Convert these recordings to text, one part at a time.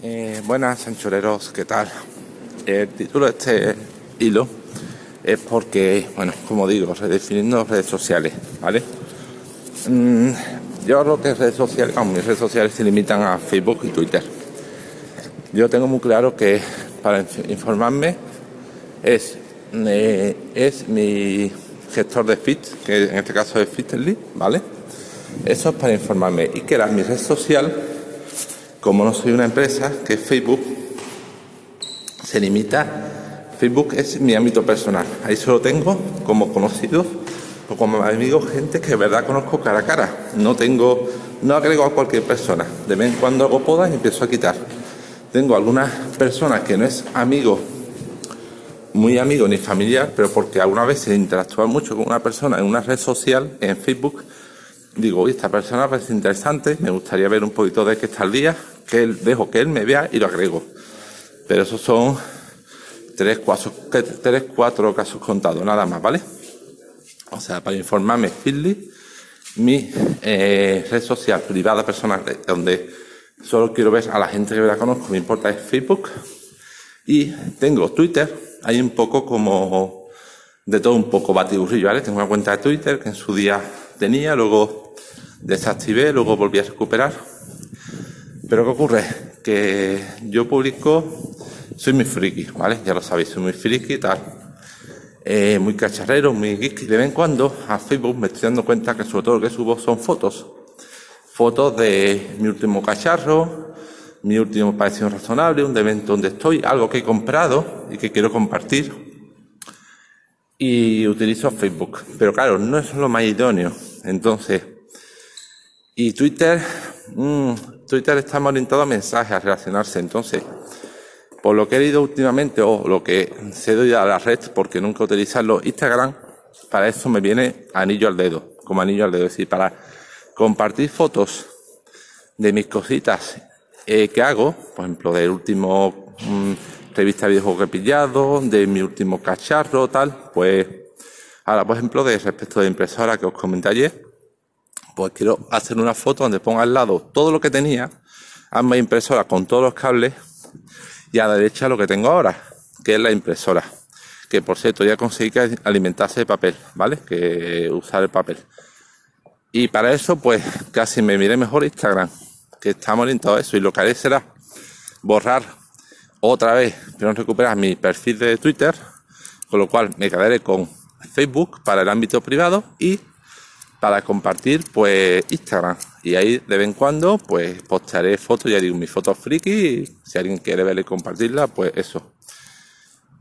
Eh, buenas, anchoreros, ¿qué tal? El título de este hilo es porque, bueno, como digo, redefiniendo redes sociales, ¿vale? Mm, yo lo que es redes sociales, mis redes sociales se limitan a Facebook y Twitter. Yo tengo muy claro que para informarme es, eh, es mi gestor de feed, que en este caso es Fitly, ¿vale? Eso es para informarme. Y que era mi red social como no soy una empresa, que Facebook se limita, Facebook es mi ámbito personal, ahí solo tengo como conocidos o como amigos gente que de verdad conozco cara a cara, no tengo, no agrego a cualquier persona, de vez en cuando hago podas y empiezo a quitar. Tengo algunas personas que no es amigo, muy amigo ni familiar, pero porque alguna vez se interactúa mucho con una persona en una red social, en Facebook, digo, esta persona parece interesante, me gustaría ver un poquito de qué está el día, que él, dejo que él me vea y lo agrego. Pero esos son tres, cuatro, tres, cuatro casos contados, nada más, ¿vale? O sea, para informarme, Feedly, mi eh, red social privada personal, donde solo quiero ver a la gente que la conozco, me importa es Facebook. Y tengo Twitter, hay un poco como de todo un poco batiburrillo, ¿vale? Tengo una cuenta de Twitter que en su día tenía, luego desactivé, luego volví a recuperar. Pero ¿qué ocurre? Que yo publico, soy muy friki, ¿vale? Ya lo sabéis, soy muy friki y tal. Eh, muy cacharrero, muy geek. De vez en cuando a Facebook me estoy dando cuenta que sobre todo lo que subo son fotos. Fotos de mi último cacharro, mi último parecido razonable, un evento donde estoy, algo que he comprado y que quiero compartir. Y utilizo Facebook. Pero claro, no es lo más idóneo. Entonces, y Twitter, mmm, Twitter está más orientado a mensajes, a relacionarse. Entonces, por lo que he leído últimamente, o lo que se doy a la red, porque nunca utilizarlo, Instagram, para eso me viene anillo al dedo, como anillo al dedo. Es decir, para compartir fotos de mis cositas eh, que hago, por ejemplo, del último mmm, revista de videojuegos que he pillado, de mi último cacharro, tal, pues, ahora, por ejemplo, de respecto de impresora que os comenté ayer, pues quiero hacer una foto donde ponga al lado todo lo que tenía, ambas impresoras con todos los cables y a la derecha lo que tengo ahora, que es la impresora. Que por cierto ya conseguí que alimentase de papel, ¿vale? Que usar el papel. Y para eso, pues casi me miré mejor Instagram, que estamos orientados a eso. Y lo que haré será borrar otra vez, no recuperar mi perfil de Twitter, con lo cual me quedaré con Facebook para el ámbito privado y para compartir pues Instagram. Y ahí de vez en cuando pues postaré fotos ya digo mis fotos friki y si alguien quiere verla y compartirla pues eso.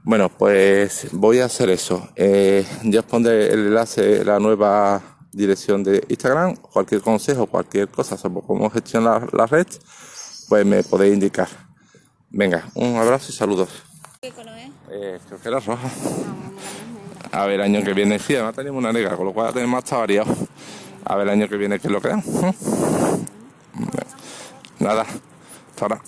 Bueno pues voy a hacer eso. Eh, ya os pondré el enlace la nueva dirección de Instagram. Cualquier consejo cualquier cosa sobre cómo gestionar la, red pues me podéis indicar. Venga un abrazo y saludos. ¿Qué color es? Eh, creo que era roja a ver, el año que viene, sí, además tenemos una negra, con lo cual tenemos hasta variado. A ver el año que viene qué es lo que dan. Nada, hasta ahora.